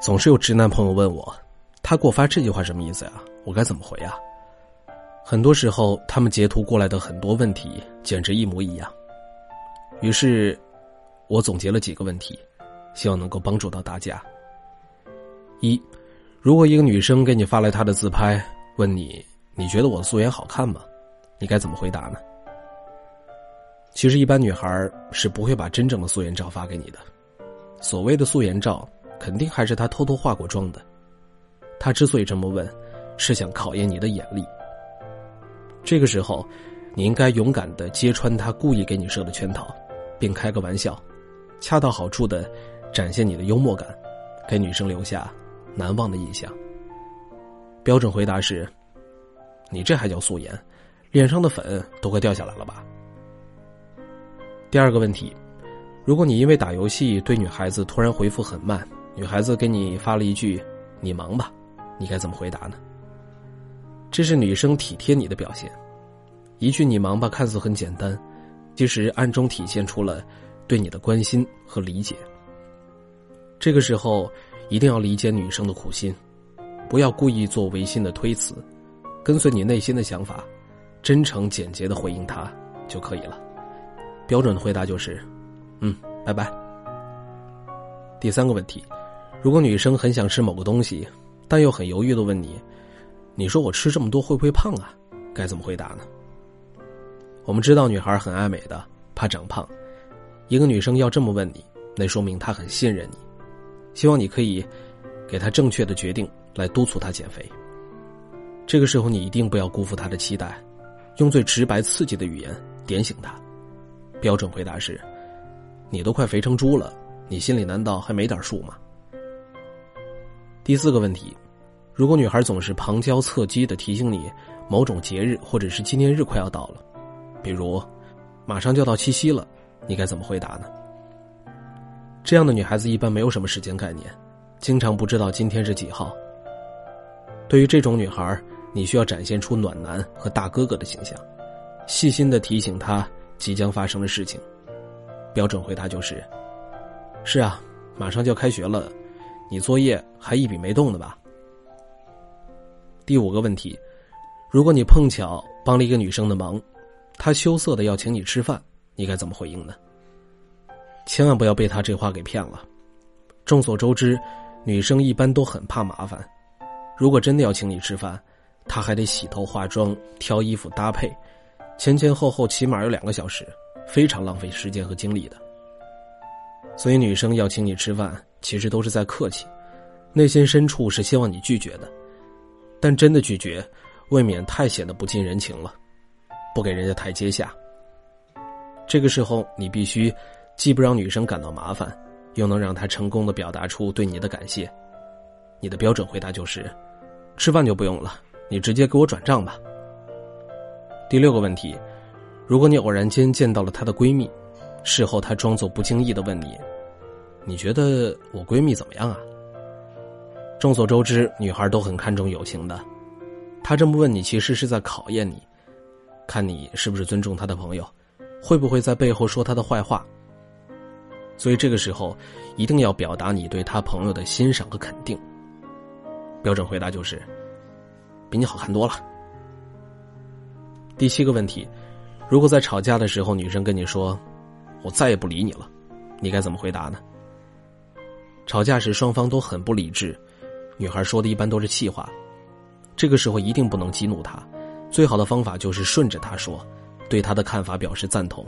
总是有直男朋友问我，他给我发这句话什么意思呀？我该怎么回啊？很多时候，他们截图过来的很多问题简直一模一样。于是，我总结了几个问题，希望能够帮助到大家。一，如果一个女生给你发来她的自拍，问你你觉得我的素颜好看吗？你该怎么回答呢？其实，一般女孩是不会把真正的素颜照发给你的。所谓的素颜照。肯定还是他偷偷化过妆的。他之所以这么问，是想考验你的眼力。这个时候，你应该勇敢的揭穿他故意给你设的圈套，并开个玩笑，恰到好处的展现你的幽默感，给女生留下难忘的印象。标准回答是：你这还叫素颜？脸上的粉都快掉下来了吧？第二个问题，如果你因为打游戏对女孩子突然回复很慢。女孩子给你发了一句“你忙吧”，你该怎么回答呢？这是女生体贴你的表现。一句“你忙吧”看似很简单，其实暗中体现出了对你的关心和理解。这个时候一定要理解女生的苦心，不要故意做违心的推辞，跟随你内心的想法，真诚简洁的回应她就可以了。标准的回答就是：“嗯，拜拜。”第三个问题。如果女生很想吃某个东西，但又很犹豫的问你：“你说我吃这么多会不会胖啊？”该怎么回答呢？我们知道女孩很爱美的，怕长胖。一个女生要这么问你，那说明她很信任你，希望你可以给她正确的决定来督促她减肥。这个时候你一定不要辜负她的期待，用最直白刺激的语言点醒她。标准回答是：“你都快肥成猪了，你心里难道还没点数吗？”第四个问题，如果女孩总是旁敲侧击的提醒你某种节日或者是纪念日快要到了，比如马上就要到七夕了，你该怎么回答呢？这样的女孩子一般没有什么时间概念，经常不知道今天是几号。对于这种女孩，你需要展现出暖男和大哥哥的形象，细心的提醒她即将发生的事情。标准回答就是：是啊，马上就要开学了。你作业还一笔没动呢吧？第五个问题，如果你碰巧帮了一个女生的忙，她羞涩的要请你吃饭，你该怎么回应呢？千万不要被她这话给骗了。众所周知，女生一般都很怕麻烦。如果真的要请你吃饭，她还得洗头、化妆、挑衣服、搭配，前前后后起码有两个小时，非常浪费时间和精力的。所以，女生要请你吃饭。其实都是在客气，内心深处是希望你拒绝的，但真的拒绝，未免太显得不近人情了，不给人家台阶下。这个时候，你必须既不让女生感到麻烦，又能让她成功的表达出对你的感谢。你的标准回答就是：吃饭就不用了，你直接给我转账吧。第六个问题，如果你偶然间见到了她的闺蜜，事后她装作不经意的问你。你觉得我闺蜜怎么样啊？众所周知，女孩都很看重友情的。她这么问你，其实是在考验你，看你是不是尊重她的朋友，会不会在背后说她的坏话。所以这个时候，一定要表达你对她朋友的欣赏和肯定。标准回答就是：比你好看多了。第七个问题，如果在吵架的时候，女生跟你说“我再也不理你了”，你该怎么回答呢？吵架时双方都很不理智，女孩说的一般都是气话，这个时候一定不能激怒她，最好的方法就是顺着她说，对她的看法表示赞同，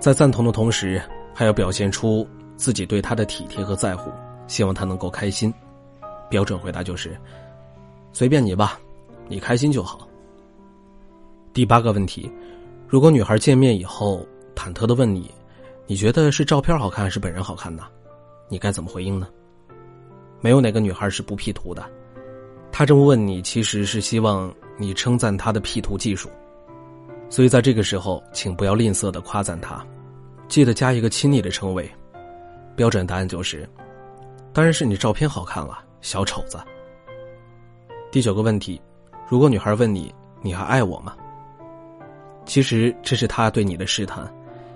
在赞同的同时，还要表现出自己对她的体贴和在乎，希望她能够开心。标准回答就是：随便你吧，你开心就好。第八个问题，如果女孩见面以后忐忑的问你，你觉得是照片好看还是本人好看呢？你该怎么回应呢？没有哪个女孩是不 P 图的，她这么问你，其实是希望你称赞她的 P 图技术。所以在这个时候，请不要吝啬的夸赞她，记得加一个亲昵的称谓。标准答案就是：当然是你照片好看了，小丑子。第九个问题，如果女孩问你，你还爱我吗？其实这是她对你的试探。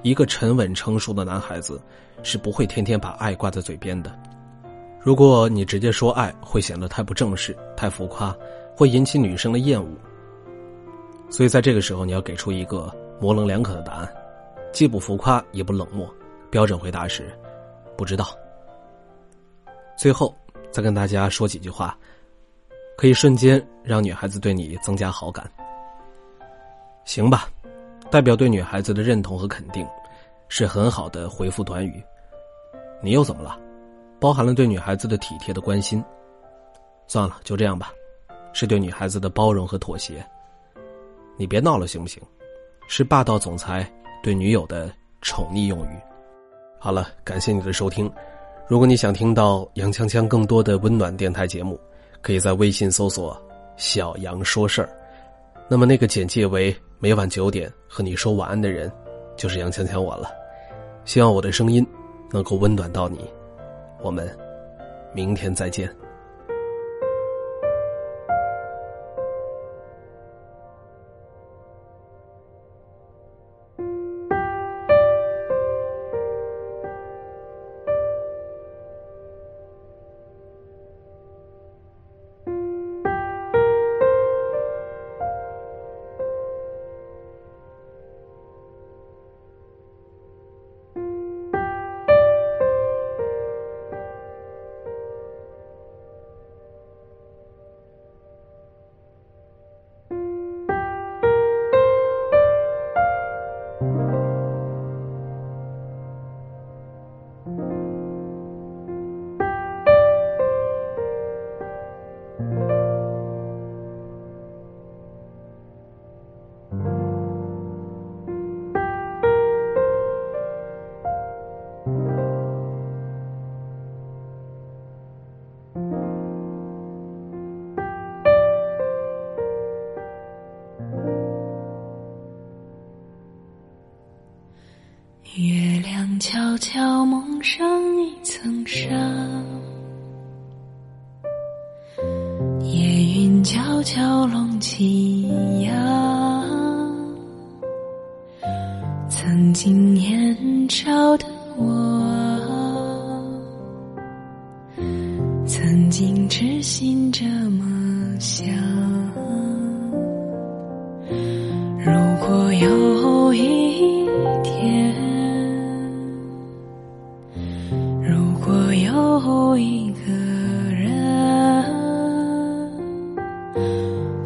一个沉稳成熟的男孩子，是不会天天把爱挂在嘴边的。如果你直接说爱，会显得太不正式、太浮夸，会引起女生的厌恶。所以在这个时候，你要给出一个模棱两可的答案，既不浮夸也不冷漠。标准回答是：不知道。最后再跟大家说几句话，可以瞬间让女孩子对你增加好感。行吧，代表对女孩子的认同和肯定，是很好的回复短语。你又怎么了？包含了对女孩子的体贴的关心。算了，就这样吧，是对女孩子的包容和妥协。你别闹了，行不行？是霸道总裁对女友的宠溺用语。好了，感谢你的收听。如果你想听到杨锵锵更多的温暖电台节目，可以在微信搜索“小杨说事儿”。那么那个简介为每晚九点和你说晚安的人，就是杨强强我了。希望我的声音能够温暖到你。我们明天再见。悄悄蒙上一层纱，夜云悄悄拢起呀。曾经年少的我，曾经痴心着人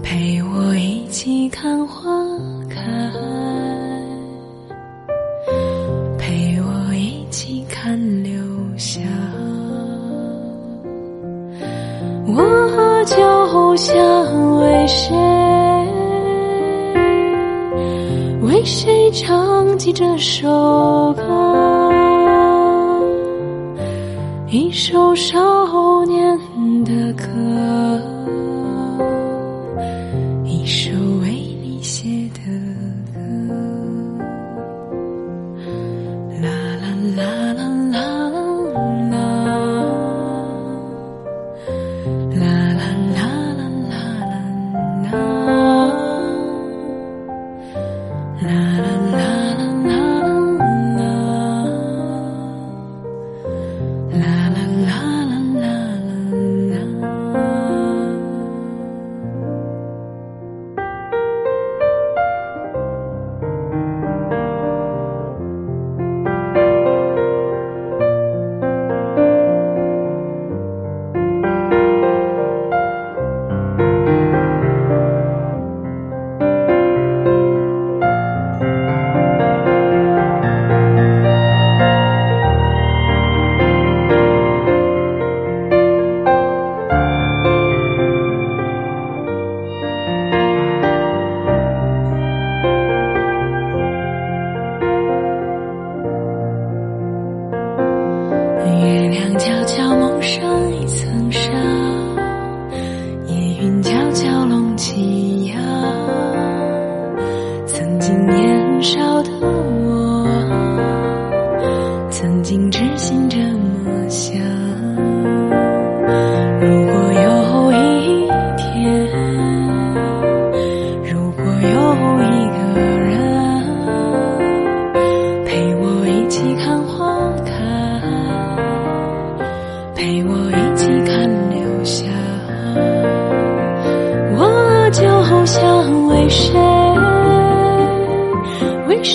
陪我一起看花开，陪我一起看流霞，我就想为谁为谁唱起这首歌。一首少年的歌，